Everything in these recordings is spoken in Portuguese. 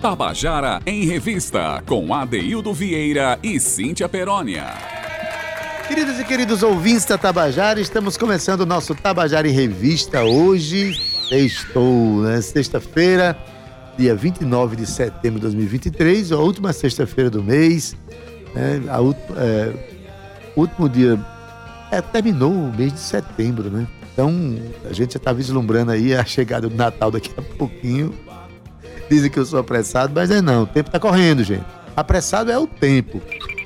Tabajara em Revista, com Adeildo Vieira e Cíntia Perónia. Queridos e queridos ouvintes da Tabajara, estamos começando o nosso Tabajara em Revista hoje. Estou, né? Sexta-feira, dia 29 de setembro de 2023, a última sexta-feira do mês. Né? A, é, último dia. É, terminou o mês de setembro, né? Então, a gente já está vislumbrando aí a chegada do Natal daqui a pouquinho. Dizem que eu sou apressado, mas é não. O tempo está correndo, gente. Apressado é o tempo.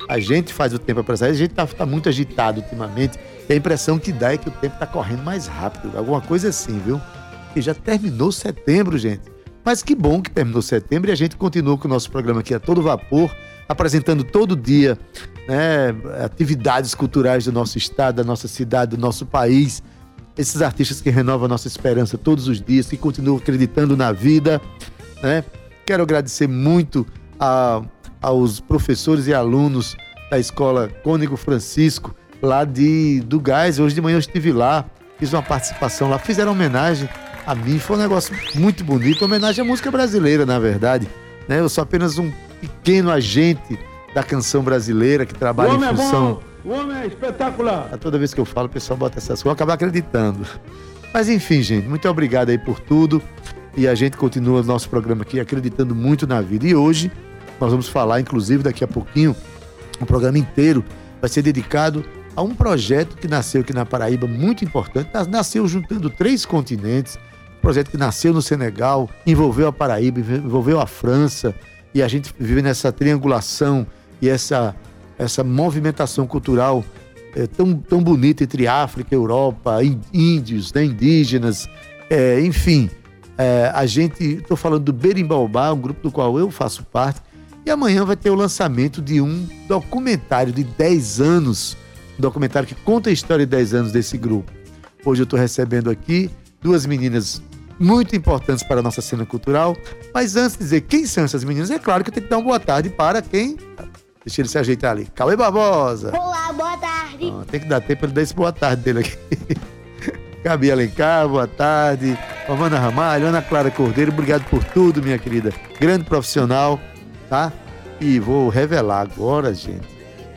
A gente faz o tempo apressado, a gente está tá muito agitado ultimamente. E a impressão que dá é que o tempo está correndo mais rápido. Alguma coisa assim, viu? Que já terminou setembro, gente. Mas que bom que terminou setembro e a gente continua com o nosso programa aqui a todo vapor, apresentando todo dia né, atividades culturais do nosso estado, da nossa cidade, do nosso país. Esses artistas que renovam a nossa esperança todos os dias, que continuam acreditando na vida né? Quero agradecer muito a, aos professores e alunos da escola Cônigo Francisco, lá de, do Gás. Hoje de manhã eu estive lá, fiz uma participação lá, fizeram homenagem a mim. Foi um negócio muito bonito, homenagem à música brasileira, na verdade. Né? Eu sou apenas um pequeno agente da canção brasileira que trabalha em é função. É o homem é espetacular. A toda vez que eu falo, o pessoal bota essas coisas, eu acabar acreditando. Mas enfim, gente, muito obrigado aí por tudo e a gente continua o nosso programa aqui acreditando muito na vida. E hoje nós vamos falar, inclusive daqui a pouquinho, um programa inteiro vai ser dedicado a um projeto que nasceu aqui na Paraíba, muito importante. Nasceu juntando três continentes. Um projeto que nasceu no Senegal, envolveu a Paraíba, envolveu a França. E a gente vive nessa triangulação e essa, essa movimentação cultural é, tão, tão bonita entre África, Europa, índios, né, indígenas, é, enfim. É, a gente, estou falando do Berimbaubá, um grupo do qual eu faço parte, e amanhã vai ter o lançamento de um documentário de 10 anos, um documentário que conta a história de 10 anos desse grupo. Hoje eu estou recebendo aqui duas meninas muito importantes para a nossa cena cultural, mas antes de dizer quem são essas meninas, é claro que eu tenho que dar uma boa tarde para quem. Deixa ele se ajeitar ali. Cauê Barbosa. Olá, boa tarde. Ah, tem que dar tempo para ele dar esse boa tarde dele aqui. Gabi Alencar, boa tarde. Romana Ramalho, Ana Clara Cordeiro, obrigado por tudo, minha querida. Grande profissional, tá? E vou revelar agora, gente.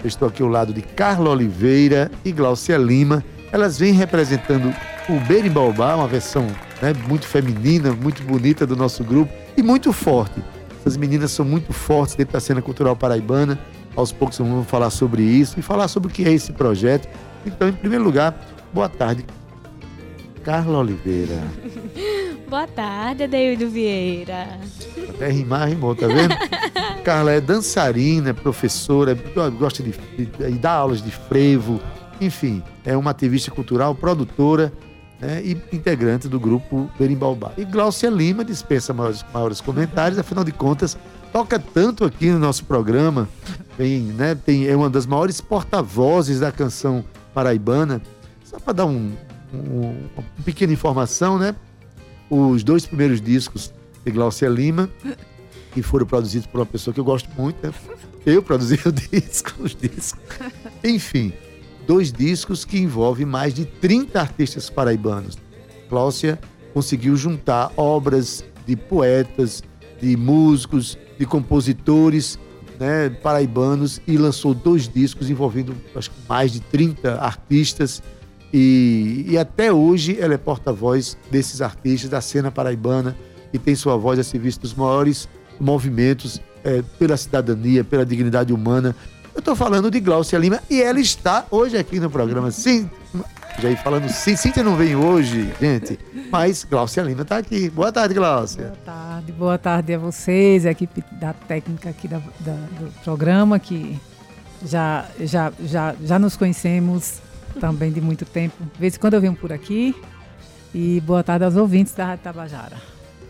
Eu estou aqui ao lado de Carla Oliveira e Glaucia Lima. Elas vêm representando o Berimbaubá, uma versão né, muito feminina, muito bonita do nosso grupo e muito forte. Essas meninas são muito fortes dentro da cena cultural paraibana. Aos poucos vamos falar sobre isso e falar sobre o que é esse projeto. Então, em primeiro lugar, boa tarde, Carla Oliveira. Boa tarde, Adeildo Vieira. Até rimar, rimou, tá vendo? Carla é dançarina, é professora, gosta de, de, de, dar aulas de frevo, enfim, é uma ativista cultural, produtora né, e integrante do grupo Berimbaubá. E Glaucia Lima dispensa maiores, maiores comentários, afinal de contas, toca tanto aqui no nosso programa, tem, né, tem, é uma das maiores porta-vozes da canção paraibana. Só para dar um, um, uma pequena informação, né? Os dois primeiros discos de Glaucia Lima, que foram produzidos por uma pessoa que eu gosto muito, né? Eu produzi o disco, os discos. Enfim, dois discos que envolvem mais de 30 artistas paraibanos. Glaucia conseguiu juntar obras de poetas, de músicos, de compositores né, paraibanos e lançou dois discos envolvendo acho mais de 30 artistas e, e até hoje ela é porta-voz desses artistas da cena paraibana e tem sua voz a serviço dos maiores movimentos é, pela cidadania, pela dignidade humana. Eu estou falando de Glaucia Lima e ela está hoje aqui no programa. Sim, já ia falando sim, Cíntia não vem hoje, gente, mas Glaucia Lima está aqui. Boa tarde, Glaucia. Boa tarde, boa tarde a vocês, a equipe da técnica aqui da, da, do programa que já, já, já, já nos conhecemos também de muito tempo. De vez em quando eu venho por aqui. E boa tarde aos ouvintes da Rádio Tabajara.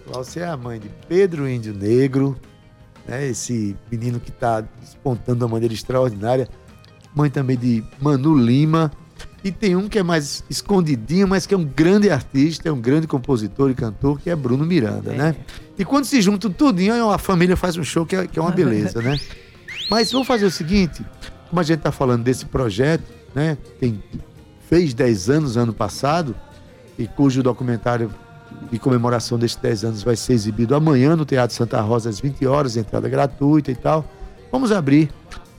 Você é a mãe de Pedro Índio Negro, né? esse menino que está despontando de uma maneira extraordinária. Mãe também de Manu Lima. E tem um que é mais escondidinho, mas que é um grande artista, é um grande compositor e cantor, que é Bruno Miranda, né? é. né? E quando se juntam tudinho, a família faz um show que é, que é uma beleza, né? Mas vamos fazer o seguinte, como a gente está falando desse projeto, né? Tem, fez 10 anos ano passado, e cujo documentário de comemoração destes 10 anos vai ser exibido amanhã no Teatro Santa Rosa às 20 horas, entrada gratuita e tal. Vamos abrir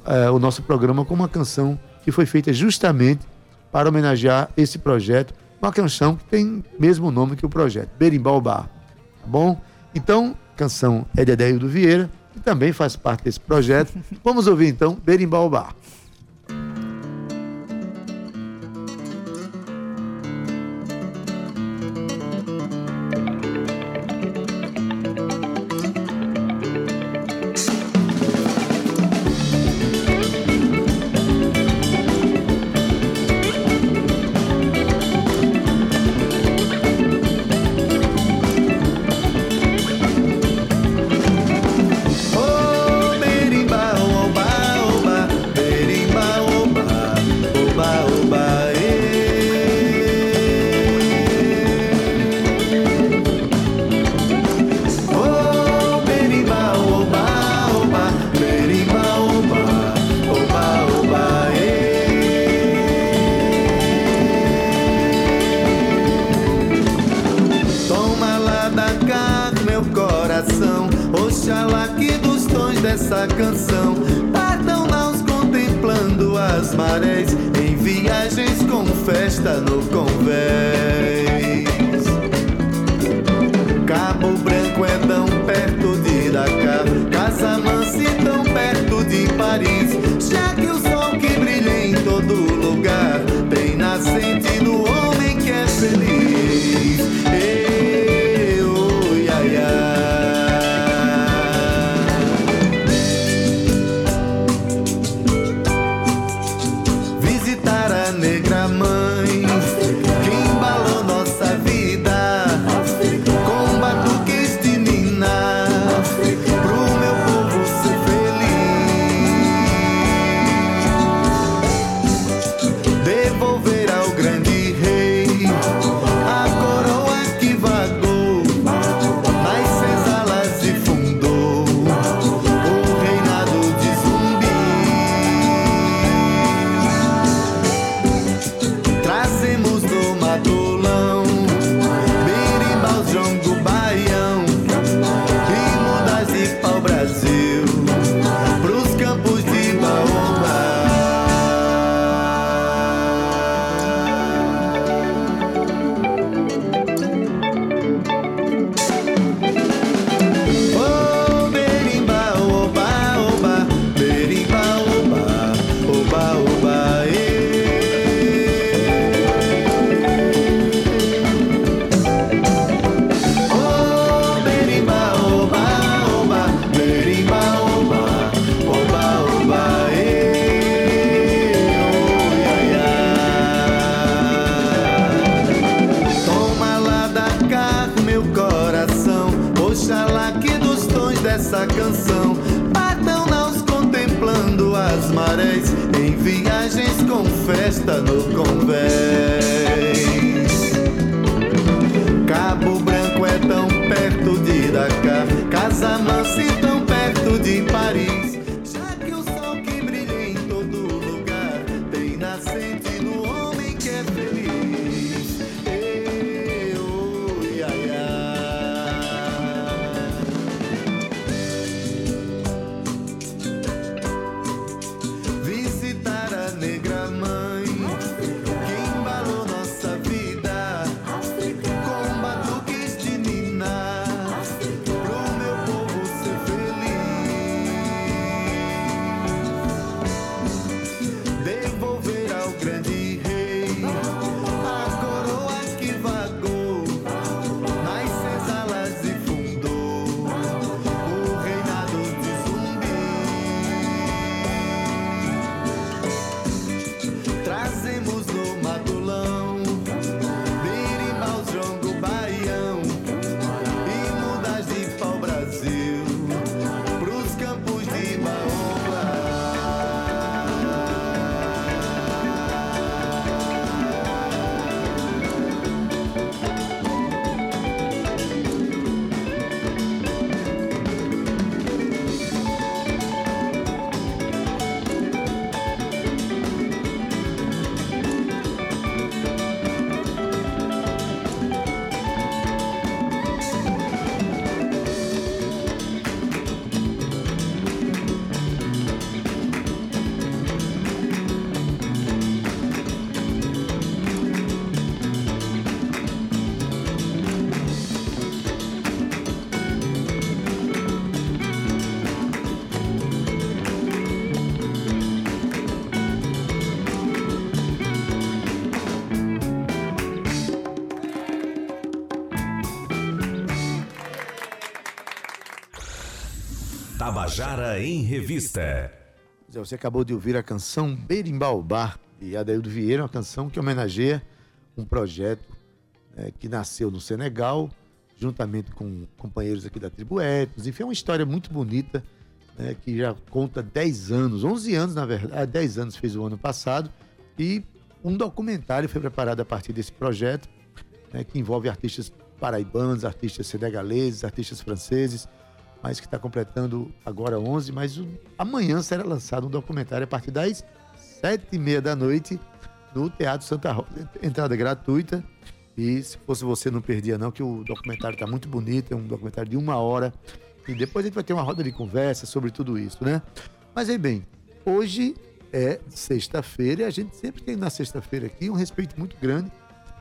uh, o nosso programa com uma canção que foi feita justamente para homenagear esse projeto, uma canção que tem mesmo nome que o projeto, Berimbau Bar. Tá bom? Então, canção é de Adélio do Vieira, que também faz parte desse projeto. Vamos ouvir então Berimbau Bar. Tabajara em Revista. Você acabou de ouvir a canção Berimbaubá de Adaildo Vieira, uma canção que homenageia um projeto né, que nasceu no Senegal, juntamente com companheiros aqui da tribo Etnos. Enfim, é uma história muito bonita, né, que já conta 10 anos, 11 anos na verdade, 10 anos fez o ano passado, e um documentário foi preparado a partir desse projeto, né, que envolve artistas paraibanos, artistas senegaleses, artistas franceses, mas que está completando agora 11, mas o, amanhã será lançado um documentário a partir das sete e meia da noite no Teatro Santa Rosa. Entrada gratuita. E se fosse você, não perdia não, que o documentário está muito bonito, é um documentário de uma hora. E depois a gente vai ter uma roda de conversa sobre tudo isso, né? Mas aí bem, hoje é sexta-feira e a gente sempre tem na sexta-feira aqui um respeito muito grande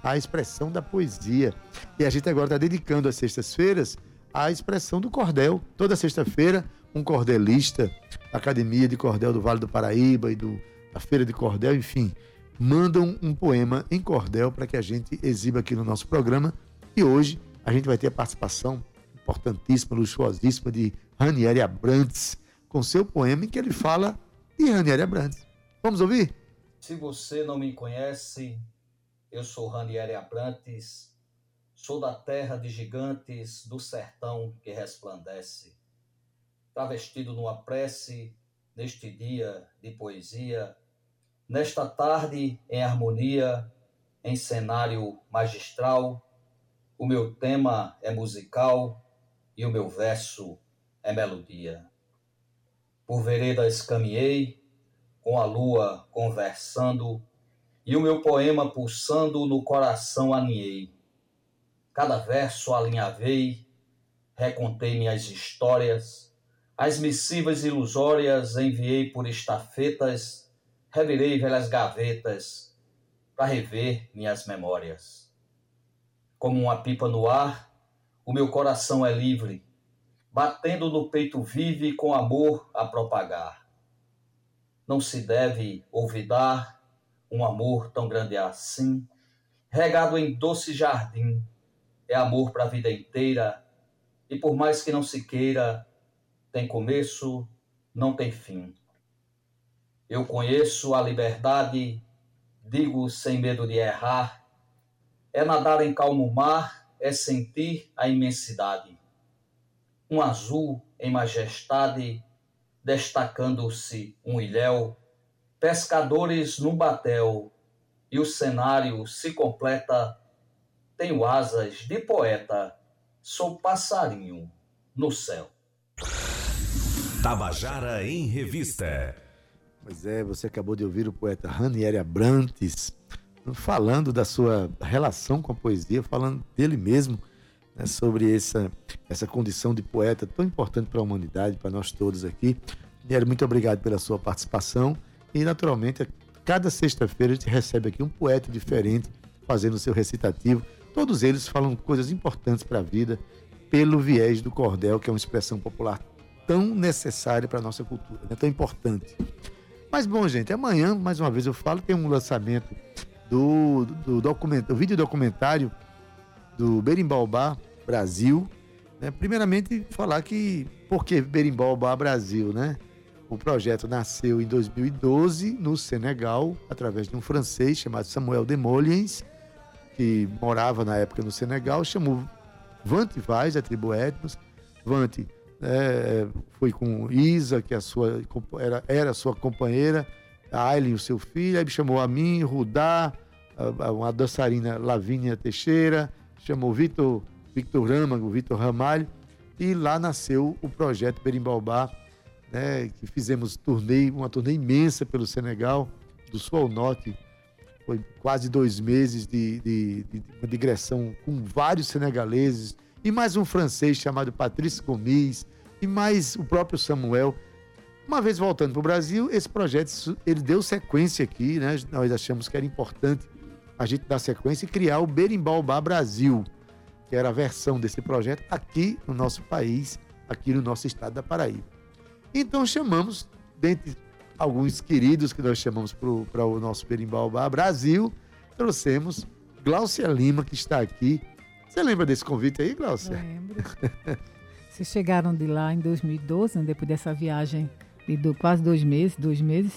à expressão da poesia. E a gente agora está dedicando as sextas-feiras à expressão do cordel. Toda sexta-feira, um cordelista da Academia de Cordel do Vale do Paraíba e do, da Feira de Cordel, enfim, mandam um poema em cordel para que a gente exiba aqui no nosso programa. E hoje a gente vai ter a participação importantíssima, luxuosíssima de Ranieri Abrantes, com seu poema em que ele fala de Ranieri Abrantes. Vamos ouvir? Se você não me conhece, eu sou Ranieri Abrantes, sou da terra de gigantes, do sertão que resplandece. Travestido numa prece, neste dia de poesia, nesta tarde em harmonia, em cenário magistral, o meu tema é musical e o meu verso é melodia. Por veredas caminhei, com a lua conversando, e o meu poema pulsando no coração aninhei. Cada verso alinhavei, recontei minhas histórias, as missivas ilusórias enviei por estafetas, revirei velhas gavetas para rever minhas memórias. Como uma pipa no ar, o meu coração é livre, batendo no peito vive com amor a propagar. Não se deve olvidar um amor tão grande assim, regado em doce jardim, é amor para a vida inteira, e por mais que não se queira, tem começo, não tem fim. Eu conheço a liberdade, digo sem medo de errar, é nadar em calmo mar, é sentir a imensidade. Um azul em majestade, destacando-se um ilhéu pescadores num batel, e o cenário se completa. Tenho asas de poeta, sou passarinho no céu. Tabajara em Revista. Pois é, você acabou de ouvir o poeta Ranieri Abrantes falando da sua relação com a poesia, falando dele mesmo, né, sobre essa, essa condição de poeta tão importante para a humanidade, para nós todos aqui. Ranieri, muito obrigado pela sua participação. E, naturalmente, cada sexta-feira a gente recebe aqui um poeta diferente fazendo o seu recitativo. Todos eles falam coisas importantes para a vida pelo viés do cordel, que é uma expressão popular tão necessária para a nossa cultura, né? tão importante. Mas bom, gente, amanhã, mais uma vez eu falo, tem um lançamento do, do, do vídeo documentário do Berimbaubá Brasil. Né? Primeiramente, falar que por que Berimbaubá Brasil, né? O projeto nasceu em 2012 no Senegal, através de um francês chamado Samuel Demoliens, que morava na época no Senegal, chamou Vante Vaz, a tribo Etnos. Vante é, foi com Isa, que a sua, era, era sua companheira, a Aileen, o seu filho, aí chamou a mim, Rudá, uma dançarina Lavínia Teixeira, chamou Vitor, Victor Râmago, Vitor Ramalho, e lá nasceu o projeto Berimbaubá, né, que fizemos turnê, uma turnê imensa pelo Senegal, do sul ao norte. Foi quase dois meses de, de, de uma digressão com vários senegaleses e mais um francês chamado Patrice Gomes e mais o próprio Samuel. Uma vez voltando para o Brasil, esse projeto ele deu sequência aqui, né? Nós achamos que era importante a gente dar sequência e criar o Berimbaubá Brasil, que era a versão desse projeto aqui no nosso país, aqui no nosso estado da Paraíba. Então chamamos, dentre alguns queridos que nós chamamos para o nosso Berimbaubá Brasil, trouxemos Glaucia Lima, que está aqui. Você lembra desse convite aí, Glaucia? Lembro. Vocês chegaram de lá em 2012, né, depois dessa viagem de do- quase dois meses, dois meses.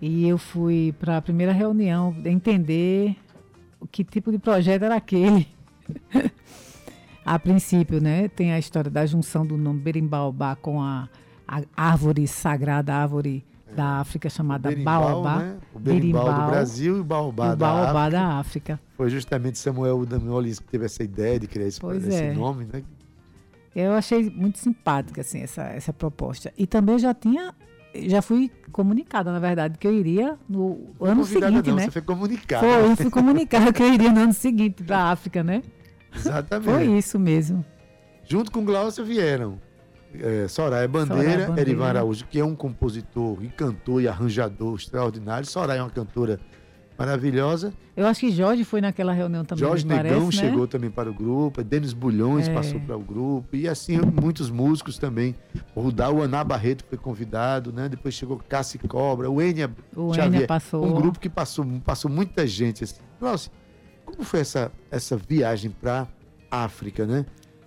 E eu fui para a primeira reunião entender que tipo de projeto era aquele. a princípio, né, tem a história da junção do nome Berimbaubá com a, a árvore sagrada, a árvore da África chamada Berimbau, Baobá. né? O berimbau, Berimbau do Brasil e o baobá, o da Baobá África. da África. Foi justamente Samuel Damolins que teve essa ideia de criar esse, esse é. nome, né? Eu achei muito simpática assim essa, essa proposta. E também já tinha já fui comunicada, na verdade, que eu iria no ano seguinte, não, né? Você foi comunicado. Foi, eu fui comunicada que eu iria no ano seguinte para a África, né? Exatamente. Foi isso mesmo. Junto com Glaucio vieram é, Soraya Bandeira, Soraya Bandeira. Erivan Araújo, que é um compositor e cantor e arranjador extraordinário. Soraya é uma cantora maravilhosa. Eu acho que Jorge foi naquela reunião também, Jorge Negão parece, né? chegou também para o grupo, Denis Bulhões É. passou para o grupo, e assim muitos músicos também. O Rudal Aná Barreto foi convidado, né? Depois chegou Cassi Cobra, o Enia O Xavier, Enia passou. um grupo que passou, passou muita gente. Assim. Nossa, como foi essa, essa viagem para África, né?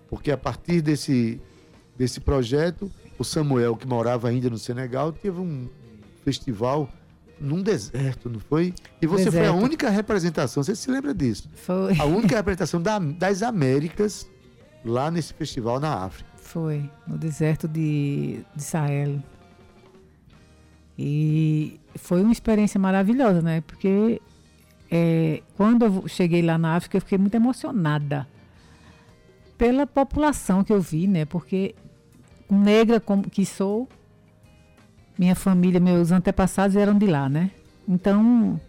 Porque a partir desse, desse projeto, o Samuel, que morava ainda no Senegal, teve um festival num deserto, não foi? E você foi a Deserto. única representação, você se lembra disso? Foi, A única representação da- das Américas lá nesse festival na África. foi no deserto de, de Sahel. E foi uma experiência maravilhosa, né? Porque é, quando eu cheguei lá na África, eu fiquei muito emocionada pela população que eu vi, né? Porque negra como que sou, minha família, meus antepassados eram de lá, né? Então,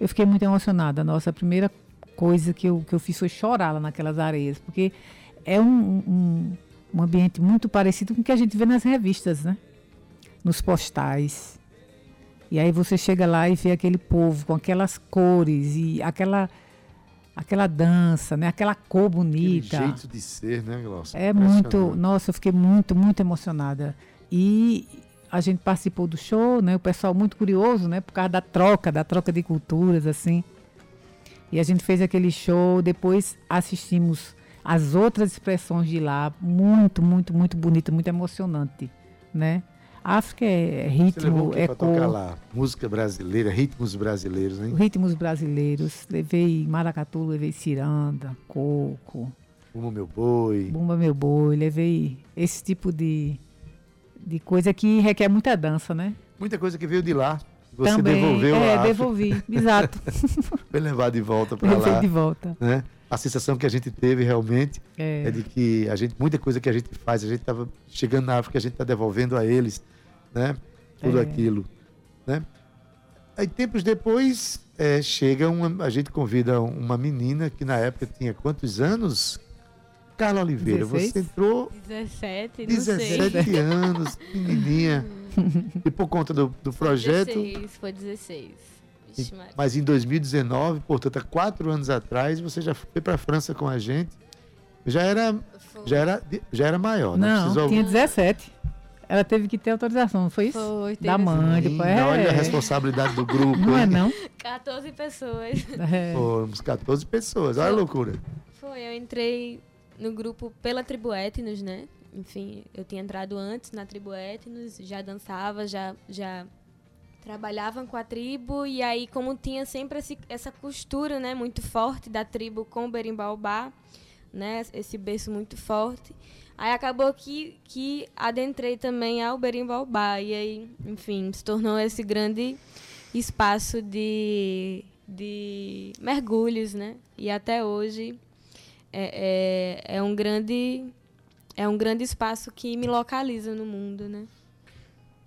eu fiquei muito emocionada. Nossa, a primeira coisa que eu, que eu fiz foi chorar lá naquelas areias, porque é um, um, um ambiente muito parecido com o que a gente vê nas revistas, né? Nos postais. E aí você chega lá e vê aquele povo com aquelas cores e aquela aquela dança, né? Aquela cor Aquele bonita. jeito de ser, né, Glaucio? É muito, nossa, eu fiquei muito, muito emocionada. E a gente participou do show, né? O pessoal muito curioso, né? Por causa da troca, da troca de culturas, assim. E a gente fez aquele show, depois assistimos as outras expressões de lá, muito, muito, muito bonito, muito emocionante, né? África é Você levou ritmo, é tocar lá? Música brasileira, ritmos brasileiros, hein? ritmos brasileiros. Levei maracatu, levei ciranda, coco, Como meu boi. Bumba Meu Boi, levei esse tipo de, de coisa que requer muita dança, né? Muita coisa que veio de lá. Você Também, devolveu é, devolvi, exato. foi levar de volta para Levei lá. de volta. Né? A sensação que a gente teve realmente É, é de que a gente, muita coisa que a gente faz, a gente estava chegando na África, a gente está devolvendo a eles, né? Tudo É. aquilo, né? Aí tempos depois é, chega uma, a gente convida uma menina que na época tinha quantos anos? Carla Oliveira, 16? você entrou 17, não sei. 17 anos, menininha, e por conta do, do projeto, 16, foi 16. Vixe, mas em 2019, portanto, há quatro anos atrás, você já foi para a França com a gente. Já era, já era, já era maior, não, não, precisou. tinha 17. Ela teve que ter autorização, não foi isso? Foi, teve Da assim, mãe, Sim, depois. Olha a É, responsabilidade do grupo. não é hein? não? 14 pessoas. É. Fomos 14 pessoas, olha a loucura. Foi, eu entrei no grupo pela Tribo Etnos, né? Enfim, eu tinha entrado antes na Tribo Etnos, já dançava, já, já trabalhava com a tribo, e aí como tinha sempre esse, essa costura, né, muito forte da tribo com o Berimbaubá, né, esse berço muito forte, aí acabou que, que adentrei também ao Berimbaubá, e aí, enfim, se tornou esse grande espaço de, de mergulhos, né, e até hoje é, é, é um grande é um grande espaço que me localiza no mundo, né?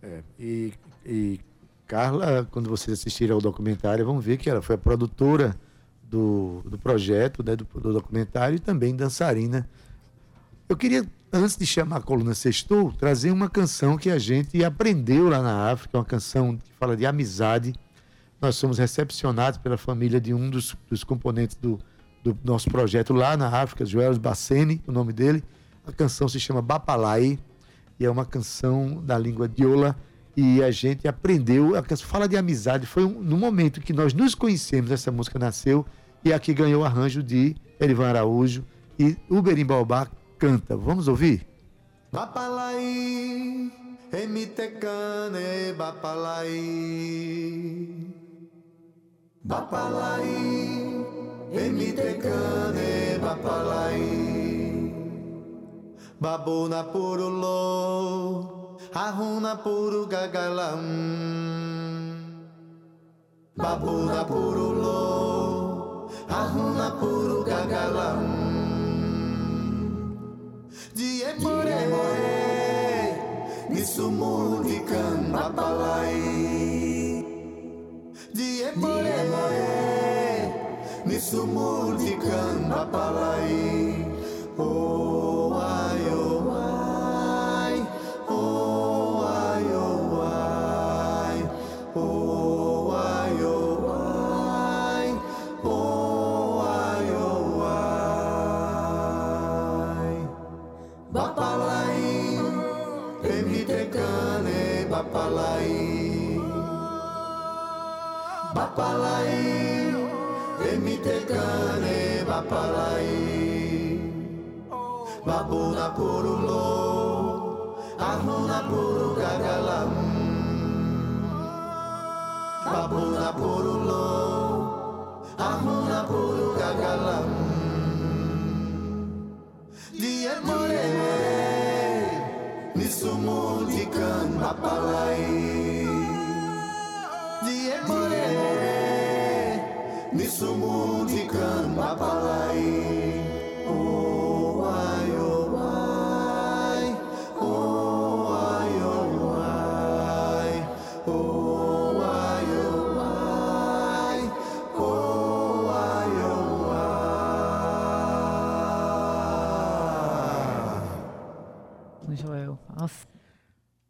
É, e, e Carla, quando vocês assistirem ao documentário, vão ver que ela foi a produtora do, do projeto, né, do, do documentário e também dançarina. Eu queria, antes de chamar a coluna Sextou, trazer uma canção que a gente aprendeu lá na África, uma canção que fala de amizade. Nós somos recepcionados pela família de um dos, dos componentes do, do nosso projeto lá na África, Joel Bacene, o nome dele. A canção se chama Bapalai e é uma canção da língua diola e a gente aprendeu, a canção fala de amizade, foi um, no momento que nós nos conhecemos, essa música nasceu e aqui ganhou o arranjo de Erivan Araújo e o Berimbaubá canta. Vamos ouvir? Bapalai, emitecane, bapalai. Bapalai, emitecane, bapalai. Babuna purulo, arruna puru gagalam. Babuna purulo, arruna puru nisumudikan bapalai. Die more, nisumudikan bapalai. Oh, Bapalai, emitecane, bapalai. Babuna purulo, arruna puru gagalam. Babuna purulo, arruna puru gagalam. Dia more, nisumudikan bapalai. Bapalai. Oh, ai,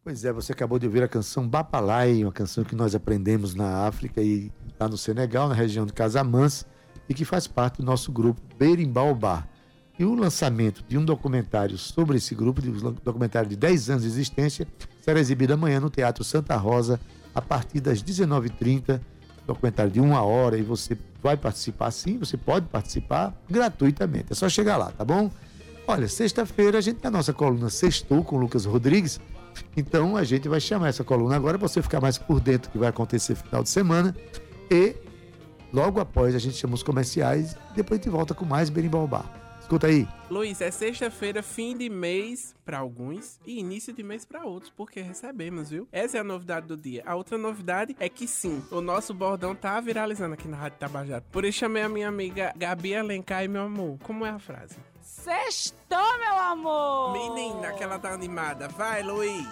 Pois é, você acabou de ouvir a canção Bapalai, uma canção que nós aprendemos na África e lá no Senegal, na região de Casamance, e que faz parte do nosso grupo Berimbaubá. E o lançamento de um documentário sobre esse grupo, de um documentário de 10 anos de existência, será exibido amanhã no Teatro Santa Rosa, a partir das 19h30. Documentário de uma hora e você vai participar sim, você pode participar gratuitamente. É só chegar lá, tá bom? Olha, sexta-feira a gente tem a nossa coluna Sextou com o Lucas Rodrigues. Então a gente vai chamar essa coluna agora para você ficar mais por dentro do que vai acontecer no final de semana. E logo após a gente chama os comerciais e depois a gente volta com mais Berimbaubá. Escuta aí. Luiz, é sexta-feira, fim de mês para alguns e início de mês para outros, porque recebemos, viu? Essa é a novidade do dia. A outra novidade é que sim, o nosso bordão tá viralizando aqui na Rádio Tabajara. Por isso chamei a minha amiga Gabi Alencar e meu amor. Como é a frase? Sextou, meu amor! Menina, que ela tá animada. Vai, Luiz!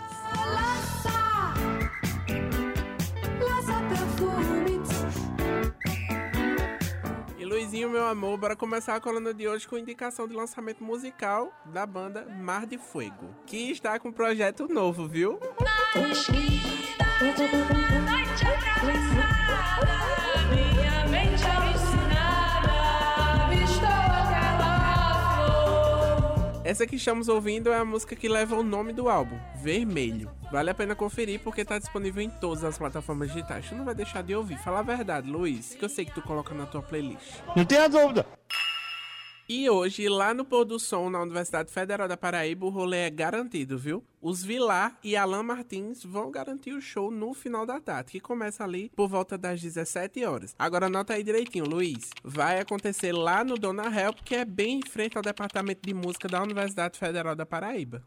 Lança! Lança perfume! E Luizinho, meu amor, bora começar a coluna de hoje com indicação de lançamento musical da banda Mar de Fuego, que está com um projeto novo, viu? Na esquina, noite atravessada, Essa que estamos ouvindo é a música que leva o nome do álbum, Vermelho. Vale a pena conferir porque tá disponível em todas as plataformas digitais. Tu não vai deixar de ouvir. Fala a verdade, Luiz, que eu sei que tu coloca na tua playlist. Não tenha dúvida. E hoje, lá no Pôr do Som, na Universidade Federal da Paraíba, o rolê é garantido, viu? Os Vilar e Alan Martins vão garantir o show no final da tarde, que começa ali por volta das 17 horas. Agora anota aí direitinho, Luiz. Vai acontecer lá no Dona Help, que é bem em frente ao Departamento de Música da Universidade Federal da Paraíba.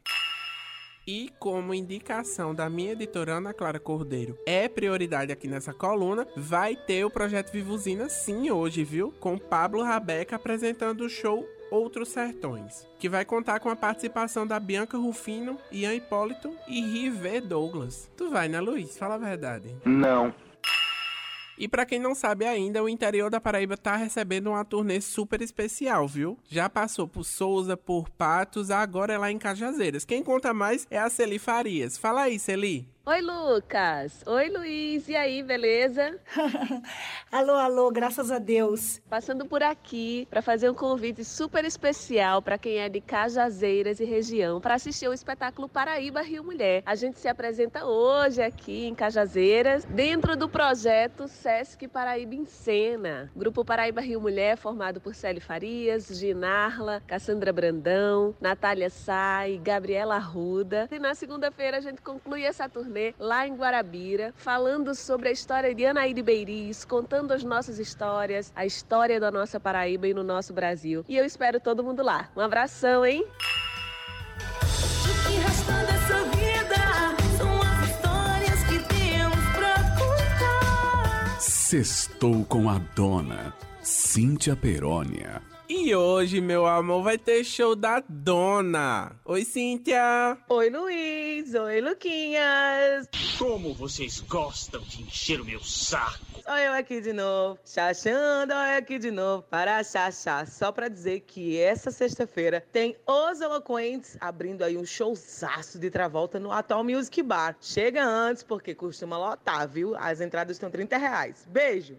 E como indicação da minha editora Ana Clara Cordeiro é prioridade aqui nessa coluna, vai ter o projeto Vivuzina sim hoje, viu? Com Pablo Rabeca apresentando o show Outros Sertões, que vai contar com a participação da Bianca Rufino, Ian Hipólito e Rivé Douglas. Tu vai, né, Luiz? Fala a verdade. Não. E pra quem não sabe ainda, o interior da Paraíba tá recebendo uma turnê super especial, viu? Já passou por Souza, por Patos, agora é lá em Cajazeiras. Quem conta mais é a Celi Farias. Fala aí, Celi. Oi, Lucas. Oi, Luiz. E aí, beleza? alô, alô, graças a Deus. Passando por aqui para fazer um convite super especial para quem é de Cajazeiras e região para assistir o espetáculo Paraíba Rio Mulher. A gente se apresenta hoje aqui em Cajazeiras, dentro do projeto Sesc Paraíba em Cena. Grupo Paraíba Rio Mulher, formado por Célio Farias, Ginarla, Cassandra Brandão, Natália Sai, Gabriela Arruda. E na segunda-feira a gente conclui essa turnê lá em Guarabira, falando sobre a história de Anaíde Beiris, contando as nossas histórias, a história da nossa Paraíba e no nosso Brasil. E eu espero todo mundo lá. Um abração, hein? O que resta dessa vida são as histórias que temos pra contar. Sextou com a dona Cíntia Perônia. E hoje, meu amor, vai ter show da Dona. Oi, Cíntia. Oi, Luiz. Oi, Luquinhas. Como vocês gostam de encher o meu saco. Sou eu aqui de novo, chachando, eu aqui de novo, para chachar. Só pra dizer que essa sexta-feira tem Os Eloquentes abrindo aí um showzaço de Travolta no Atual Music Bar. Chega antes, porque costuma lotar, viu? As entradas estão 30 reais. Beijo!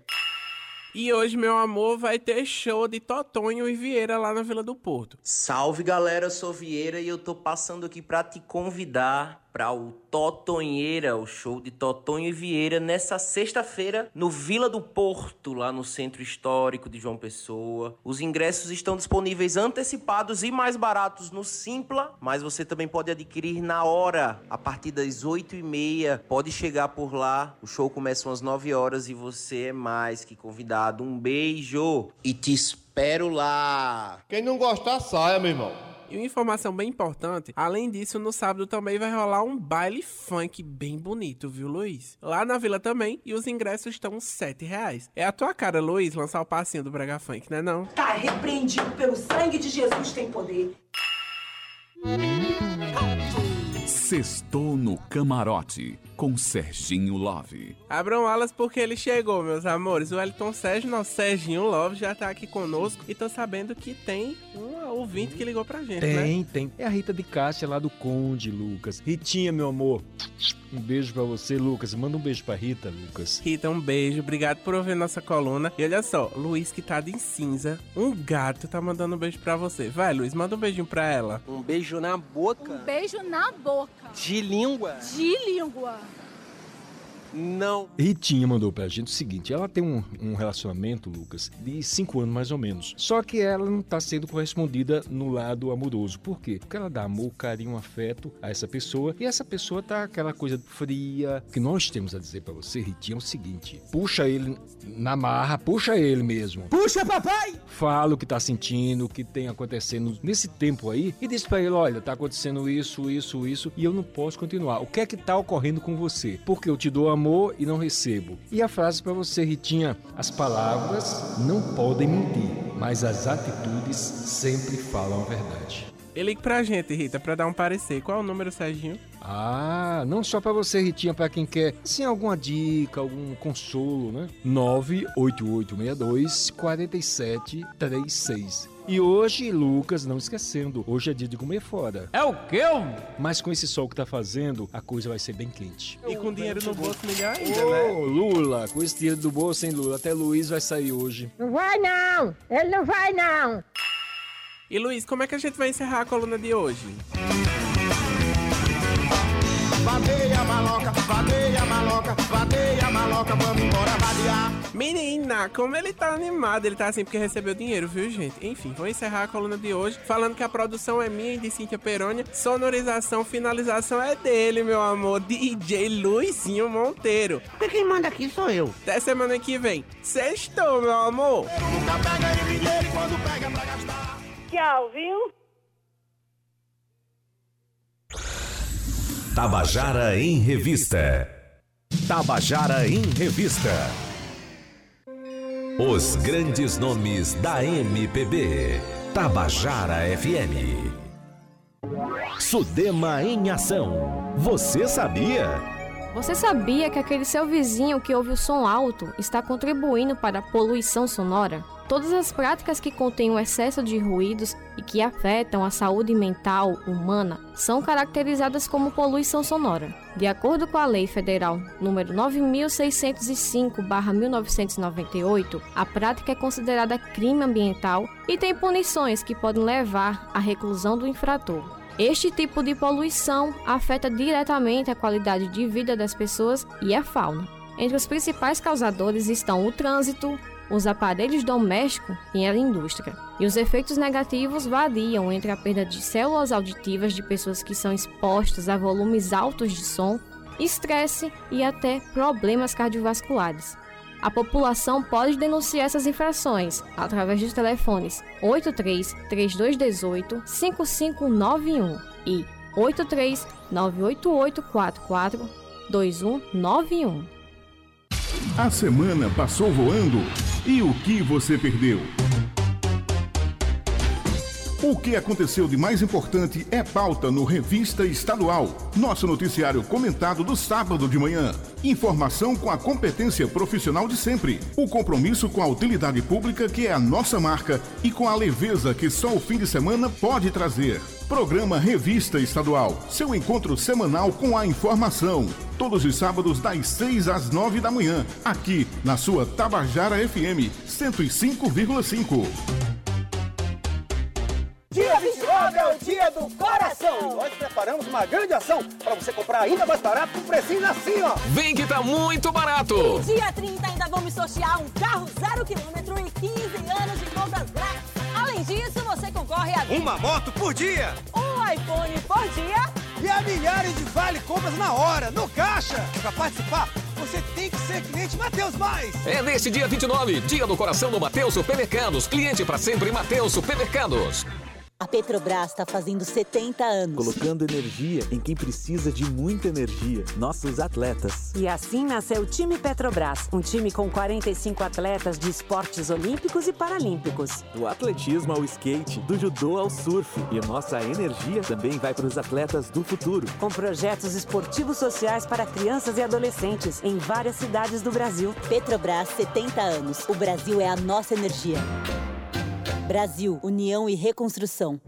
E hoje, meu amor, vai ter show de Totonho e Vieira lá na Vila do Porto. Salve galera, eu sou Vieira e eu tô passando aqui pra te convidar para o Totonheira, o show de Totonho e Vieira nessa sexta-feira no Vila do Porto, lá no Centro Histórico de João Pessoa. Os ingressos estão disponíveis antecipados e mais baratos no Simpla, mas você também pode adquirir na hora, a partir das 8 e meia. Pode chegar por lá, o show começa às 9 horas e você é mais que convidado. Um beijo e te espero lá! Quem não gostar, saia, meu irmão. E uma informação bem importante, além disso, no sábado também vai rolar um baile funk bem bonito, viu, Luiz? Lá na vila também, e os ingressos estão 7 reais. É a tua cara, Luiz, lançar o passinho do Brega Funk, né não? Tá repreendido pelo sangue de Jesus tem poder. Sextou no camarote com Serginho Love. Abram alas porque ele chegou, meus amores. O Elton Sérgio, nosso Serginho Love, já tá aqui conosco e tô sabendo que tem um ouvinte que ligou pra gente, né? Tem, tem. É a Rita de Cássia lá do Conde, Lucas. Ritinha, meu amor. Um beijo pra você, Lucas. Manda um beijo pra Rita, Lucas. Rita, um beijo. Obrigado por ouvir nossa coluna. E olha só, Luiz que tá de cinza, um gato tá mandando um beijo pra você. Vai, Luiz, manda um beijinho pra ela. Um beijo na boca. Um beijo na boca. De língua. De língua. Não. Ritinha mandou pra gente o seguinte: ela tem um, um relacionamento, Lucas, de cinco anos mais ou menos. Só que ela não tá sendo correspondida no lado amoroso. Por quê? Porque ela dá amor, carinho, afeto a essa pessoa e essa pessoa tá aquela coisa fria. O que nós temos a dizer pra você, Ritinha, é o seguinte: puxa ele na marra, puxa ele mesmo. Puxa, papai! Fala o que tá sentindo, o que tem acontecendo nesse tempo aí e diz pra ele: olha, tá acontecendo isso, isso, isso e eu não posso continuar. O que é que tá ocorrendo com você? Porque eu te dou amor amor e não recebo. E a frase para você, Ritinha: as palavras não podem mentir, mas as atitudes sempre falam a verdade. Ligue pra gente, Rita, pra dar um parecer. Qual é o número, Serginho? Ah, não só para você, Ritinha, para quem quer, sim, alguma dica, algum consolo, né? 98862 4736. E hoje, Lucas, não esquecendo, hoje é dia de comer fora. É o quê? Mas com esse sol que tá fazendo, a coisa vai ser bem quente. E com dinheiro no bolso melhor ainda, Ô, né? Lula, com esse dinheiro do bolso, hein, Lula? Até Luiz vai sair hoje. Não vai não! Ele não vai não! E Luiz, como é que a gente vai encerrar a coluna de hoje? Vadeia maloca, vadeia maloca, vadeia maloca, vamos embora vadear. Menina, como ele tá animado, ele tá assim porque recebeu dinheiro, viu, gente? Enfim, vou encerrar a coluna de hoje falando que a produção é minha e de Cíntia Perônia, sonorização, finalização é dele, meu amor, DJ Luizinho Monteiro. Porque quem manda aqui sou eu. Até semana que vem. Sextou, meu amor. Nunca pega em dinheiro e quando pega pra gastar. Tchau, viu? Tabajara em Revista. Tabajara em Revista. Os grandes nomes da MPB. Tabajara FM. Sudema em Ação. Você sabia? Você sabia que aquele seu vizinho que ouve o som alto está contribuindo para a poluição sonora? Todas as práticas que contêm um excesso de ruídos e que afetam a saúde mental humana são caracterizadas como poluição sonora. De acordo com a Lei Federal número 9605/1998, a prática é considerada crime ambiental e tem punições que podem levar à reclusão do infrator. Este tipo de poluição afeta diretamente a qualidade de vida das pessoas e a fauna. Entre os principais causadores estão o trânsito, os aparelhos domésticos e a indústria. E os efeitos negativos variam entre a perda de células auditivas de pessoas que são expostas a volumes altos de som, estresse e até problemas cardiovasculares. A população pode denunciar essas infrações através dos telefones 83 3218 5591 e 83 988 44 2191. A semana passou voando e o que você perdeu? O que aconteceu de mais importante é pauta no Revista Estadual, nosso noticiário comentado do sábado de manhã. Informação com a competência profissional de sempre, o compromisso com a utilidade pública que é a nossa marca e com a leveza que só o fim de semana pode trazer. Programa Revista Estadual, seu encontro semanal com a informação. Todos os sábados, das 6 às 9 da manhã, aqui na sua Tabajara FM 105,5. Do coração! E nós preparamos uma grande ação para você comprar ainda mais barato com precinho assim, ó! Vem que tá muito barato! E dia 30 ainda vamos sortear um carro zero quilômetro e 15 anos de compras grátis. Além disso, você concorre a Uma moto por dia! um iPhone por dia E a milhares de vale compras na hora, no caixa! Para participar, você tem que ser cliente Mateus Mais! É neste dia 29, dia do coração do Mateus Supermercados. Cliente para sempre Mateus Supermercados. A Petrobras está fazendo 70 anos. Colocando energia em quem precisa de muita energia, nossos atletas. E assim nasceu o time Petrobras, um time com 45 atletas de esportes olímpicos e paralímpicos. Do atletismo ao skate, do judô ao surf. E nossa energia também vai para os atletas do futuro. Com projetos esportivos sociais para crianças e adolescentes em várias cidades do Brasil. Petrobras, 70 anos. O Brasil é a nossa energia. Brasil, União e Reconstrução.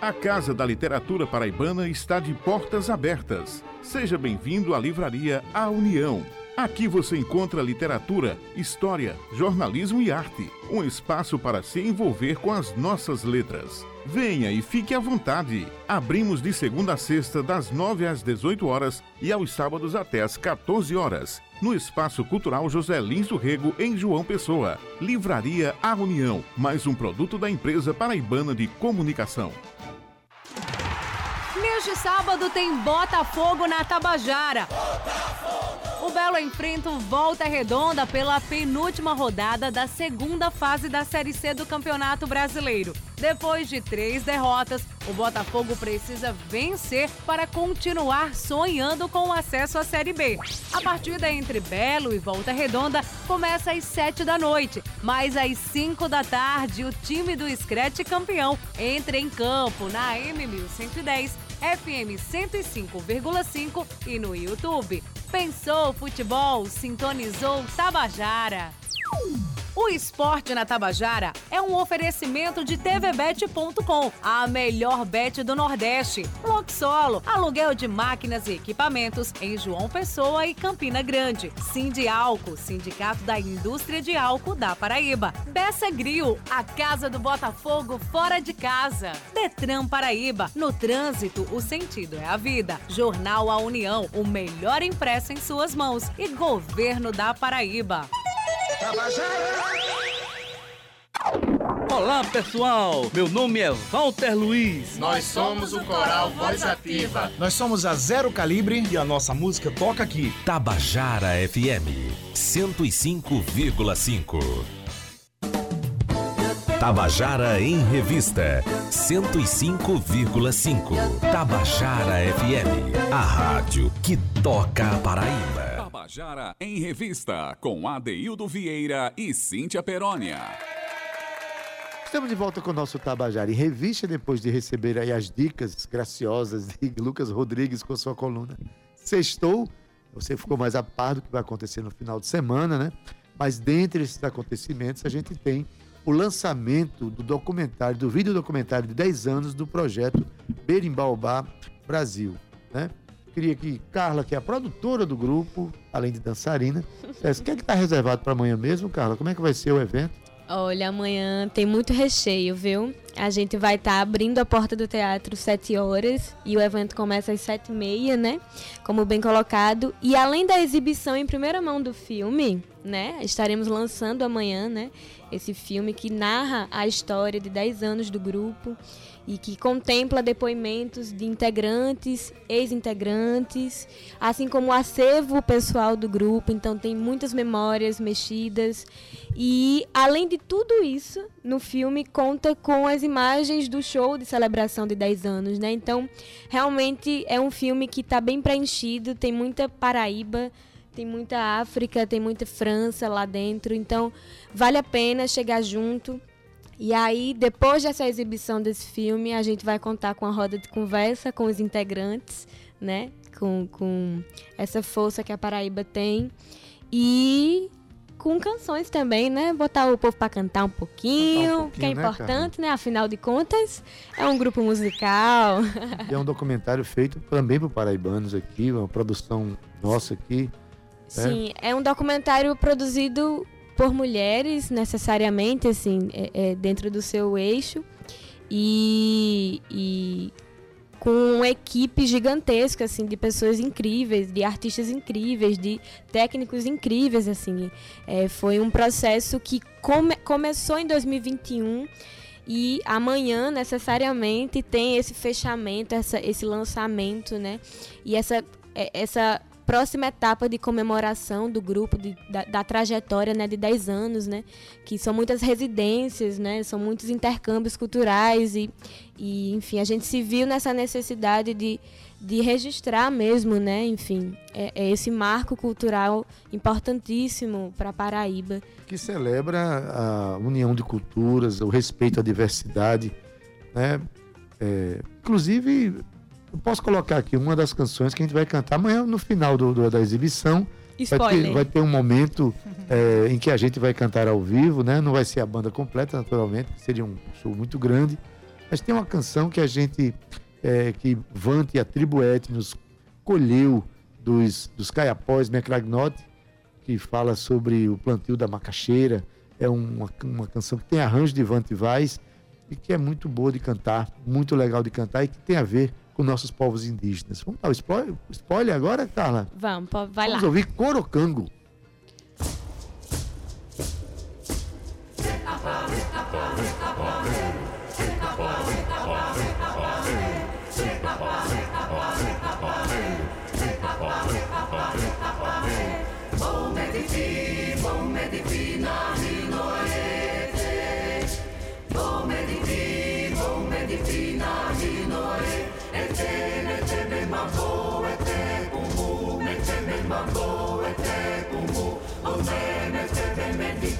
A Casa da Literatura Paraibana está de portas abertas. Seja bem-vindo à livraria A União. Aqui você encontra literatura, história, jornalismo e arte. Um espaço para se envolver com as nossas letras. Venha e fique à vontade. Abrimos de segunda a sexta, das 9 às 18 horas e aos sábados até às 14 horas. No Espaço Cultural José Lins do Rego, em João Pessoa. Livraria A União, mais um produto da empresa paraibana de comunicação. Neste sábado tem Botafogo na Tabajara. O Belo enfrenta o Volta Redonda pela penúltima rodada da segunda fase da Série C do Campeonato Brasileiro. Depois de três derrotas, o Botafogo precisa vencer para continuar sonhando com o acesso à Série B. A partida entre Belo e Volta Redonda começa às sete da noite, mas às cinco da tarde o time do Scratch campeão entra em campo na M1110 FM 105,5 e no YouTube. Pensou futebol, sintonizou Tabajara. O esporte na Tabajara é um oferecimento de tvbet.com, a melhor bet do Nordeste. Loxolo, aluguel de máquinas e equipamentos em João Pessoa e Campina Grande. Sindialco, Sindicato da Indústria de Álcool da Paraíba. Bessa Grill, a casa do Botafogo fora de casa. Detran Paraíba, no trânsito o sentido é a vida. Jornal A União, o melhor impresso em suas mãos. E Governo da Paraíba. Olá pessoal, meu nome é Walter Luiz. Nós somos o Coral Voz Ativa. Nós somos a Zero Calibre e a nossa música toca aqui. Tabajara FM 105,5. Tabajara em Revista 105,5. Tabajara FM, a rádio que toca a Paraíba. Tabajara em Revista, com Adeildo Vieira e Cíntia Perónia. Estamos de volta com o nosso Tabajara em Revista, depois de receber aí as dicas graciosas de Lucas Rodrigues com sua coluna Sextou. você ficou mais a par do que vai acontecer no final de semana, né? Mas dentre esses acontecimentos, a gente tem o lançamento do documentário, do vídeo documentário de 10 anos do projeto Berimbaubá Brasil, né? Queria que Carla, que é a produtora do grupo, além de dançarina, dissesse, o que é que está reservado para amanhã mesmo, Carla? Como é que vai ser o evento? Olha, amanhã tem muito recheio, viu? A gente vai estar abrindo a porta do teatro 7 horas e o evento começa às 7 e meia, né? Como bem colocado. E além da exibição em primeira mão do filme, né? Estaremos lançando amanhã, né? Esse filme que narra a história de 10 anos do grupo e que contempla depoimentos de integrantes, ex-integrantes, assim como o acervo pessoal do grupo. Então tem muitas memórias mexidas e além de tudo isso, no filme conta com as imagens do show de celebração de 10 anos, né? Então, realmente é um filme que está bem preenchido, tem muita Paraíba, tem muita África, tem muita França lá dentro, então vale a pena chegar junto. E aí, depois dessa exibição desse filme, a gente vai contar com a roda de conversa com os integrantes, né? Com, com essa força que a Paraíba tem. E com canções também, né? Botar o povo para cantar um pouquinho, um pouquinho que é né, importante, né? Afinal de contas, é um grupo musical. E é um documentário feito também por paraibanos aqui, uma produção nossa aqui. né? Sim, é um documentário produzido por mulheres, necessariamente, assim, é, é dentro do seu eixo. E, e com uma equipe gigantesca, assim, de pessoas incríveis, de artistas incríveis, de técnicos incríveis, assim. É, foi um processo que come, começou em 2021 e amanhã, necessariamente, tem esse fechamento, essa, esse lançamento, né? E essa, é, essa próxima etapa de comemoração do grupo, de, da, da, trajetória né, de 10 anos, né? Que são muitas residências, né? São muitos intercâmbios culturais e, e enfim, a gente se viu nessa necessidade de, de registrar mesmo, né? Enfim, é, é esse marco cultural importantíssimo para Paraíba. Que celebra a união de culturas, o respeito à diversidade, né? É, inclusive, eu posso colocar aqui uma das canções que a gente vai cantar amanhã no final do, do da exibição. Vai ter, vai ter, um momento é, em que a gente vai cantar ao vivo, né? Não vai ser a banda completa, naturalmente, seria um show muito grande. Mas tem uma canção que a gente, é, que Vante e a tribo nos colheu dos, dos Caiapós Mecragnote, que fala sobre o plantio da macaxeira. É uma, uma canção que tem arranjo de Vante Vaz e que é muito boa de cantar, muito legal de cantar e que tem a ver com nossos povos indígenas. Vamos dar o spoiler, spoiler agora, Carla? Vamos, vai Vamos lá. Vamos ouvir Corocango.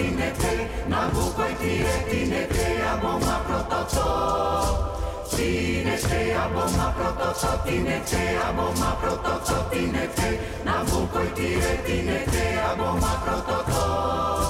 tinete na buko tie tinete amo ma prototo tinete amo ma prototo tinete amo ma prototo tinete na buko tie tinete amo ma ma prototo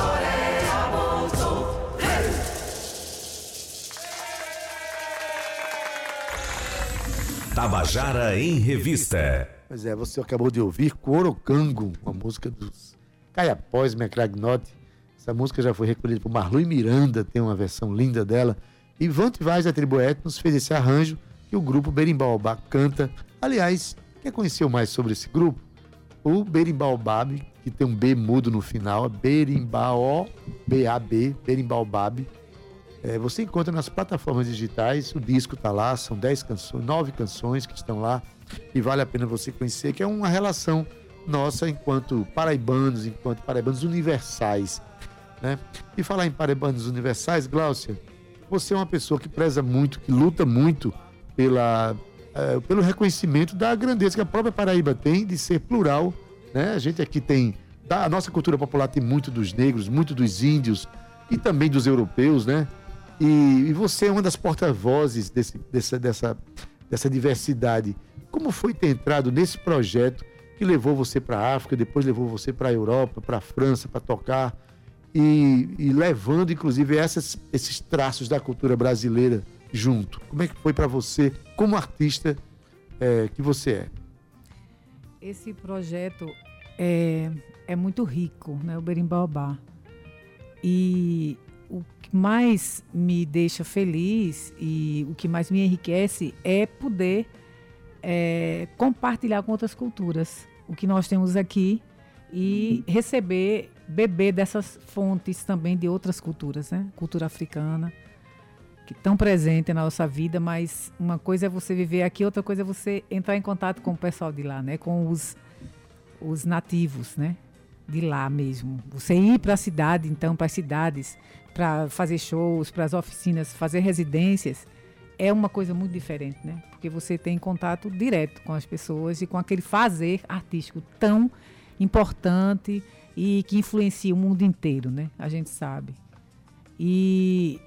Tabajara em Revista. Pois é, você acabou de ouvir Corocango, uma música dos Caiapós Mecragnotti. Essa música já foi recolhida por Marlui Miranda, tem uma versão linda dela. E Vante Vaz da Tribo Etnos fez esse arranjo que o grupo Berimbaubá canta. Aliás, quer conhecer mais sobre esse grupo? O Berimbaubab, que tem um B mudo no final, Berimbau, B-A-B, Berimbaubab. É, você encontra nas plataformas digitais, o disco está lá, são 10 canções, 9 canções que estão lá e vale a pena você conhecer, que é uma relação nossa enquanto paraibanos, enquanto paraibanos universais. Né? E falar em paraibanos universais, Gláucia, você é uma pessoa que preza muito, que luta muito pela, é, pelo reconhecimento da grandeza que a própria Paraíba tem de ser plural. Né? A gente aqui tem, a nossa cultura popular tem muito dos negros, muito dos índios e também dos europeus, né? E, e você é uma das porta-vozes desse, dessa, dessa, dessa diversidade. Como foi ter entrado nesse projeto que levou você para a África, depois levou você para a Europa, para a França, para tocar, e, e, levando, inclusive, essas, esses traços da cultura brasileira junto? Como é que foi para você, como artista é, que você é? Esse projeto é, é muito rico, né? o Berimbaubá. E mais me deixa feliz e o que mais me enriquece é poder é, compartilhar com outras culturas o que nós temos aqui e receber, beber dessas fontes também de outras culturas, né? Cultura africana, que tão presente na nossa vida, mas uma coisa é você viver aqui, outra coisa é você entrar em contato com o pessoal de lá, né? Com os, os nativos, né? De lá mesmo. Você ir para a cidade, então, para as cidades, para fazer shows, para as oficinas, fazer residências, é uma coisa muito diferente, né? Porque você tem contato direto com as pessoas e com aquele fazer artístico tão importante e que influencia o mundo inteiro, né? A gente sabe. E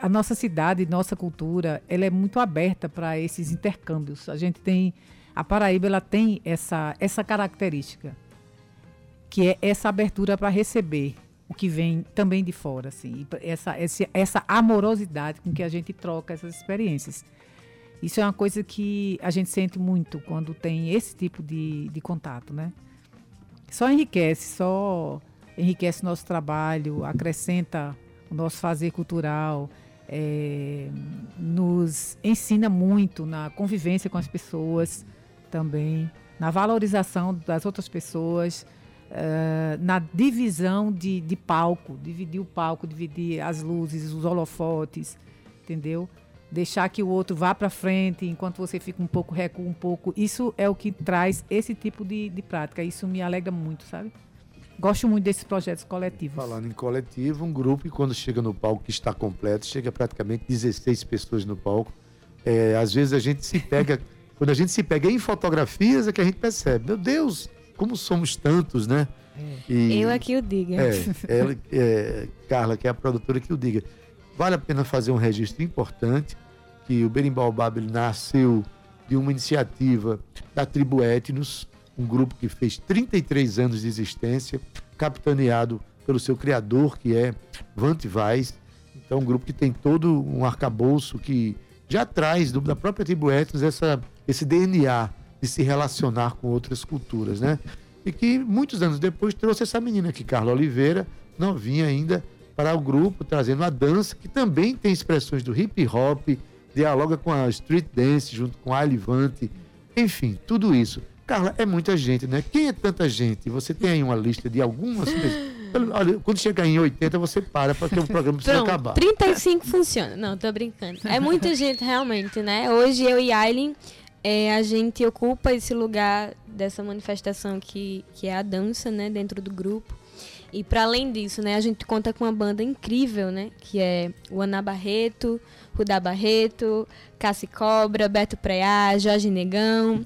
a nossa cidade, nossa cultura, ela é muito aberta para esses intercâmbios. A gente tem a Paraíba, ela tem essa essa característica, que é essa abertura para receber o que vem também de fora, assim, essa, essa, essa amorosidade com que a gente troca essas experiências. Isso é uma coisa que a gente sente muito quando tem esse tipo de, de contato, né? Só enriquece, só enriquece o nosso trabalho, acrescenta o nosso fazer cultural, é, nos ensina muito na convivência com as pessoas também, na valorização das outras pessoas, Uh, na divisão de, de palco, dividir o palco, dividir as luzes, os holofotes, entendeu? Deixar que o outro vá para frente enquanto você fica um pouco, recua um pouco. Isso é o que traz esse tipo de, de prática. Isso me alegra muito, sabe? Gosto muito desses projetos coletivos. Falando em coletivo, um grupo que quando chega no palco que está completo, chega praticamente 16 pessoas no palco. É, às vezes a gente se pega, quando a gente se pega em fotografias é que a gente percebe, meu Deus, como somos tantos, né? E, eu aqui o diga. É, ela, é, Carla, que é a produtora, que o diga. Vale a pena fazer um registro importante, que o Berimbau Babel nasceu de uma iniciativa da tribo Etnos, um grupo que fez 33 anos de existência, capitaneado pelo seu criador, que é Vante Vaz. Então, um grupo que tem todo um arcabouço que já traz do, da própria tribo Etnos essa, esse DNA de se relacionar com outras culturas, né? E que muitos anos depois trouxe essa menina aqui, Carla Oliveira, novinha ainda, para o grupo, trazendo a dança, que também tem expressões do hip hop, dialoga com a street dance, junto com a Levante, enfim, tudo isso. Carla, é muita gente, né? Quem é tanta gente? Você tem aí uma lista de algumas pessoas. Olha, quando chegar em 80, você para, porque o programa precisa Pronto, acabar. 35 funciona. Não, tô brincando. É muita gente, realmente, né? Hoje eu e Aileen é, a gente ocupa esse lugar dessa manifestação que, que é a dança, né, dentro do grupo. E para além disso, né, a gente conta com uma banda incrível, né, que é o Ana Barreto, Rudá Barreto, Cassi Cobra, Beto Preá, Jorge Negão.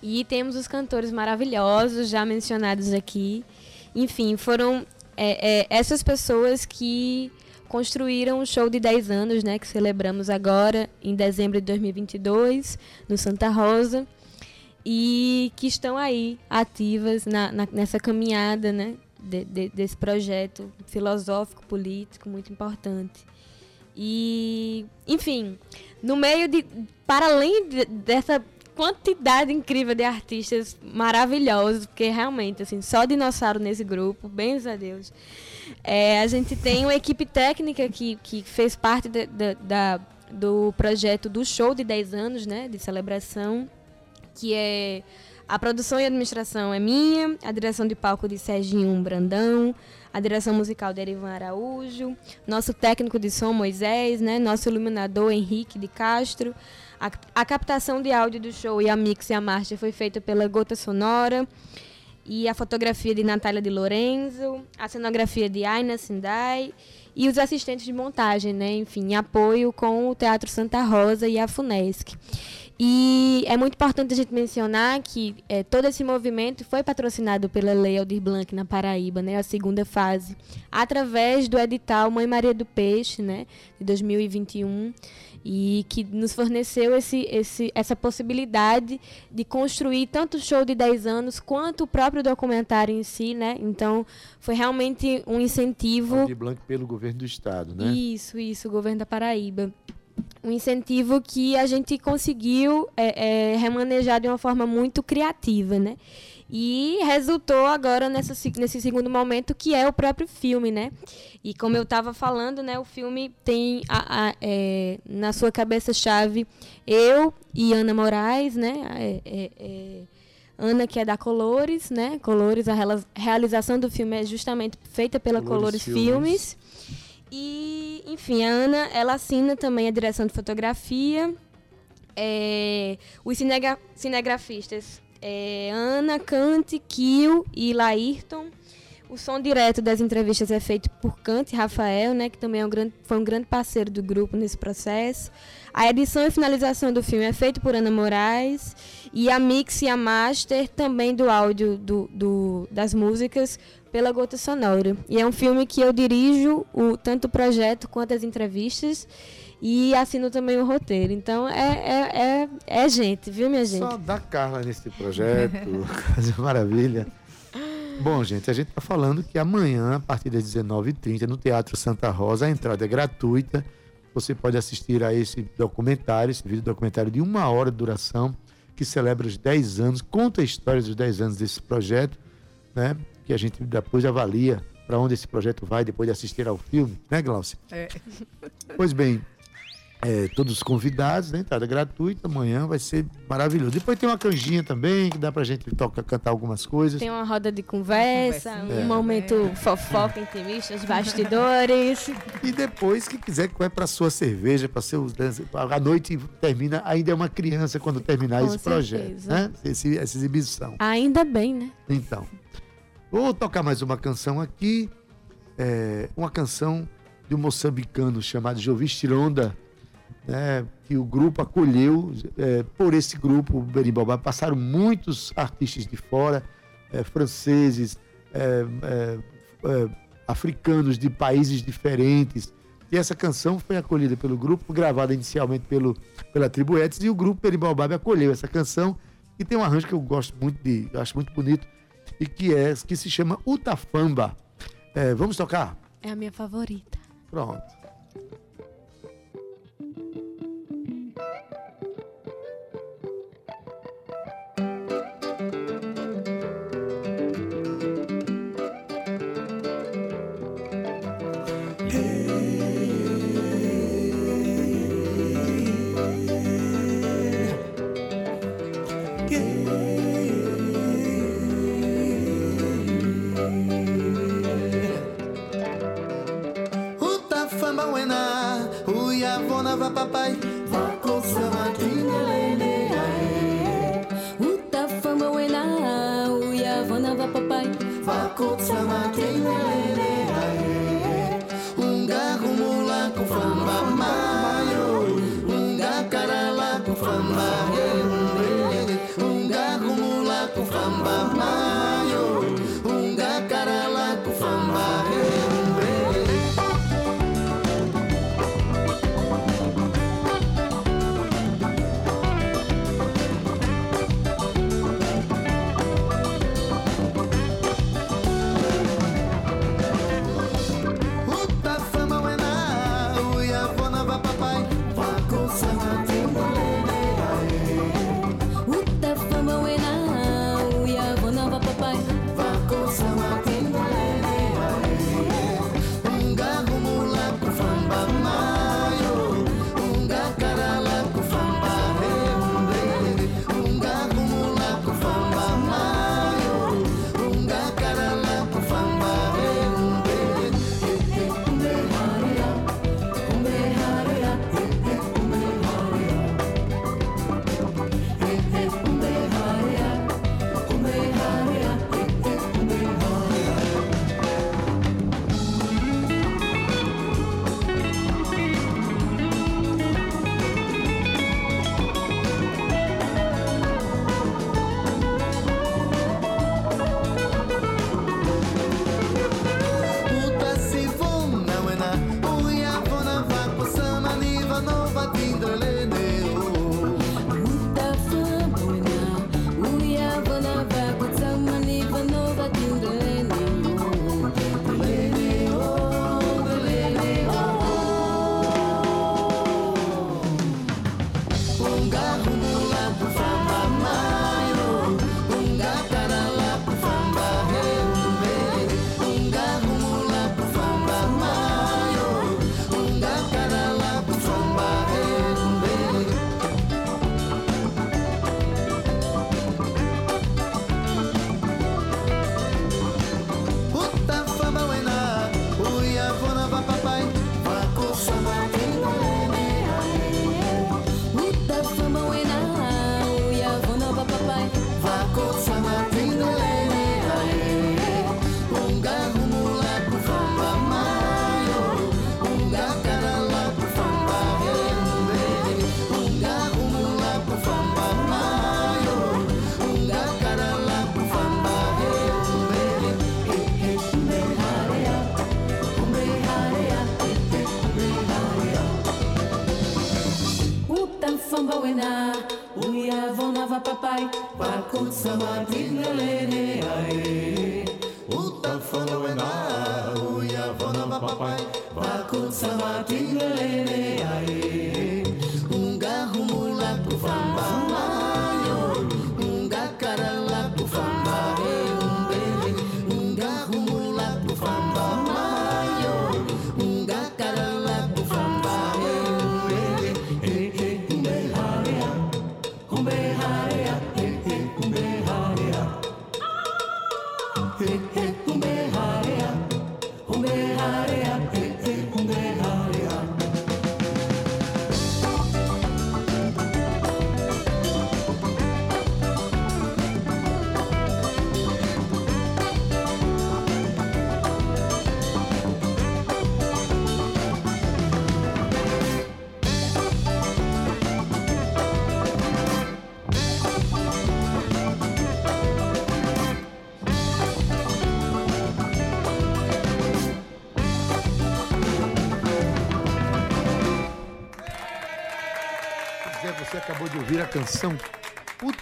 E temos os cantores maravilhosos já mencionados aqui. Enfim, foram é, é, essas pessoas que construíram um show de 10 anos, né, que celebramos agora em dezembro de 2022 no Santa Rosa e que estão aí ativas na, na- nessa caminhada, né, de- de- desse projeto filosófico político muito importante. E, enfim, no meio de, para além de- dessa quantidade incrível de artistas maravilhosos, porque realmente, assim, só dinossauro nesse grupo, bens a Deus. É, a gente tem uma equipe técnica que, que fez parte da- da- da- do projeto do show de 10 anos, né, de celebração, que é a produção e administração é minha, a direção de palco de Serginho Brandão, a direção musical de Erivan Araújo, nosso técnico de som Moisés, né, nosso iluminador Henrique de Castro. A, a captação de áudio do show e a mix e a marcha foi feita pela Gota Sonora e a fotografia de Natália de Lorenzo, a cenografia de Aina Sindai e os assistentes de montagem, né? Enfim, apoio com o Teatro Santa Rosa e a FUNESC. E é muito importante a gente mencionar que eh, todo esse movimento foi patrocinado pela Lei Aldir Blanc na Paraíba, né, a segunda fase, através do edital Mãe Maria do Peixe, né, de 2021, e que nos forneceu esse, esse, essa possibilidade de construir tanto o show de 10 anos quanto o próprio documentário em si, né? Então, foi realmente um incentivo Aldir Blanc pelo governo do estado, né? isso, isso, o governo da Paraíba. Um incentivo que a gente conseguiu é, é, remanejar de uma forma muito criativa, né? E resultou agora nessa, se- nesse segundo momento, que é o próprio filme, né? E como eu estava falando, né, o filme tem a, a- é, na sua cabeça-chave eu e Ana Moraes, né? É, é, é, Ana, que é da Colores, né? Colores, a realização do filme é justamente feita pela Colores Colores, Filmes. Filmes. E, enfim, a Ana, ela assina também a direção de fotografia. É, os cinegra- cinegrafistas é, Ana, Cante, Kio e Laírton. O som direto das entrevistas é feito por Cante Rafael, né, que também é um grande, foi um grande parceiro do grupo nesse processo. A edição e finalização do filme é feito por Ana Moraes. E a mix e a master também do áudio do, do- das músicas pela Gota Sonora. E é um filme que eu dirijo o, tanto o projeto quanto as entrevistas. E assino também o roteiro. Então é, é, é, é gente, viu, minha gente? Só dá Carla nesse projeto, coisa maravilha. Bom, gente, a gente está falando que amanhã, a partir das 19h30, no Teatro Santa Rosa, a entrada é gratuita. Você pode assistir a esse documentário, esse vídeo documentário de uma hora de duração, que celebra os 10 anos, conta a história dos 10 anos desse projeto, né? Que a gente depois avalia para onde esse projeto vai depois de assistir ao filme, né, Glaucia? É. Pois bem, é, todos os convidados, né? Entrada gratuita, amanhã vai ser maravilhoso. Depois tem uma canjinha também, que dá pra gente tocar, cantar algumas coisas. Tem uma roda de conversa, um É. momento fofoca intimista, os bastidores. E depois, que quiser, vai pra sua cerveja, para seus. A noite termina, ainda é uma criança quando terminar Com esse projeto, certeza. né? Esse, essa exibição. Ainda bem, né? Então, vou tocar mais uma canção aqui. é, uma canção de um moçambicano chamado Jovis Tironda, né, que o grupo acolheu. é, por esse grupo, o Berimbau passaram muitos artistas de fora, é, franceses, é, é, é, africanos de países diferentes. E essa canção foi acolhida pelo grupo, gravada inicialmente pelo, pela Tribo Etis, e o grupo Berimbau acolheu essa canção, que tem um arranjo que eu gosto muito de, acho muito bonito, e que é que se chama Utafamba. É, vamos tocar? É a minha favorita. Pronto. Malkut Samad Indalene Ae Uta Folovena Uya Vonava Papai Malkut Samad Indalene Ae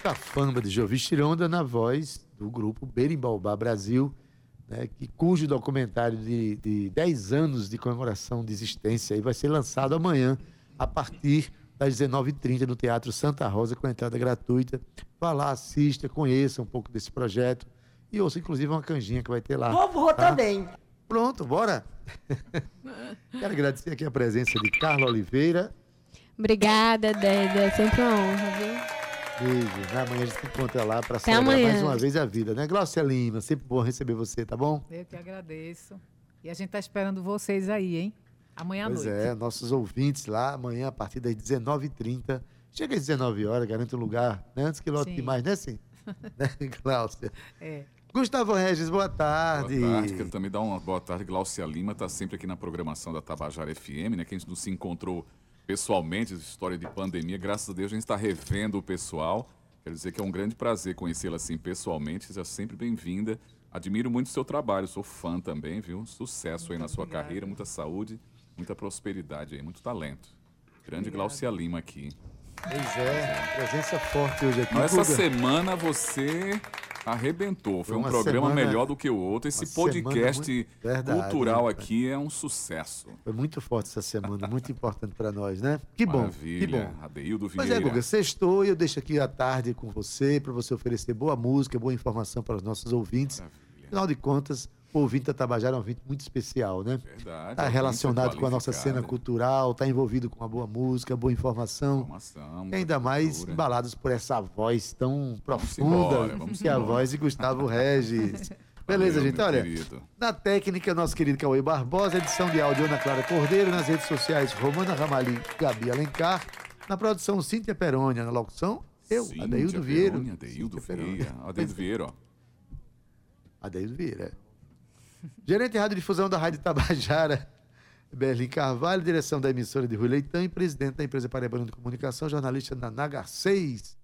Puta Famba de Jovi Chironda na voz do grupo Berimbaubá Brasil, né, que, cujo documentário de, de 10 anos de comemoração de existência aí vai ser lançado amanhã a partir das 19h30 no Teatro Santa Rosa com entrada gratuita. Vá lá, assista, conheça um pouco desse projeto e ouça inclusive uma canjinha que vai ter lá. Vou, vou tá? também. Pronto, bora! Quero agradecer aqui a presença de Carla Oliveira, Obrigada, Dédia. É sempre uma honra, viu? Beijo. né? Amanhã a gente se encontra lá para celebrar amanhã. mais uma vez a vida, né? Glaucia Lima, sempre bom receber você, tá bom? Eu que agradeço. E a gente tá esperando vocês aí, hein? Amanhã à pois noite. é, nossos ouvintes lá, amanhã a partir das 19h30. Chega às 19 horas, garante um lugar, né? Antes que lote demais, né, sim? né, Glaucia? É. Gustavo Regis, boa tarde. Boa tarde, quero também dar uma boa tarde. Glaucia Lima está sempre aqui na programação da Tabajara FM, né? Que a gente não se encontrou pessoalmente, história de pandemia. Graças a Deus a gente está revendo o pessoal. Quero dizer que é um grande prazer conhecê-la assim pessoalmente. Seja sempre bem-vinda. Admiro muito o seu trabalho, sou fã também, viu? Sucesso aí na sua carreira, muita saúde, muita prosperidade aí, muito talento. Grande Glaucia Lima aqui. Pois é, presença forte hoje aqui. Essa Guga. semana você arrebentou. Foi Foi um programa semana- melhor do que o outro. Esse podcast muito- Verdade, cultural aqui é um sucesso. Foi muito forte essa semana, muito importante para nós, né? Que bom, Maravilha. que bom. Adeildo Pois Vieira. é, Guga, sextou e eu deixo aqui a tarde com você, para você oferecer boa música, boa informação para os nossos ouvintes. Afinal de contas, o ouvinte da Tabajara é um ouvinte muito especial, né? Verdade. Está ouvinte relacionado com a nossa cena cultural, está envolvido com uma boa música, boa informação. Informação, ainda mais cultura. embalados por essa voz tão profunda embora, vamos que é a embora. voz de Gustavo Regis. Beleza, Valeu, gente? Olha, querido. na técnica, nosso querido Cauê Barbosa, edição de áudio Ana Clara Cordeiro, nas redes sociais Romana Ramali, Gabi Alencar, na produção Cíntia Perônia, na locução eu, Cíntia Adeildo Vieira. Adeildo. Vieira. Adeildo Vieira, ó. Adeildo Vieira, é. Gerente de Radiodifusão da Rádio Tabajara, Berlim Carvalho, direção da emissora de Rui Leitão e presidente da empresa Paraibana de Comunicação, jornalista na Nagar 6.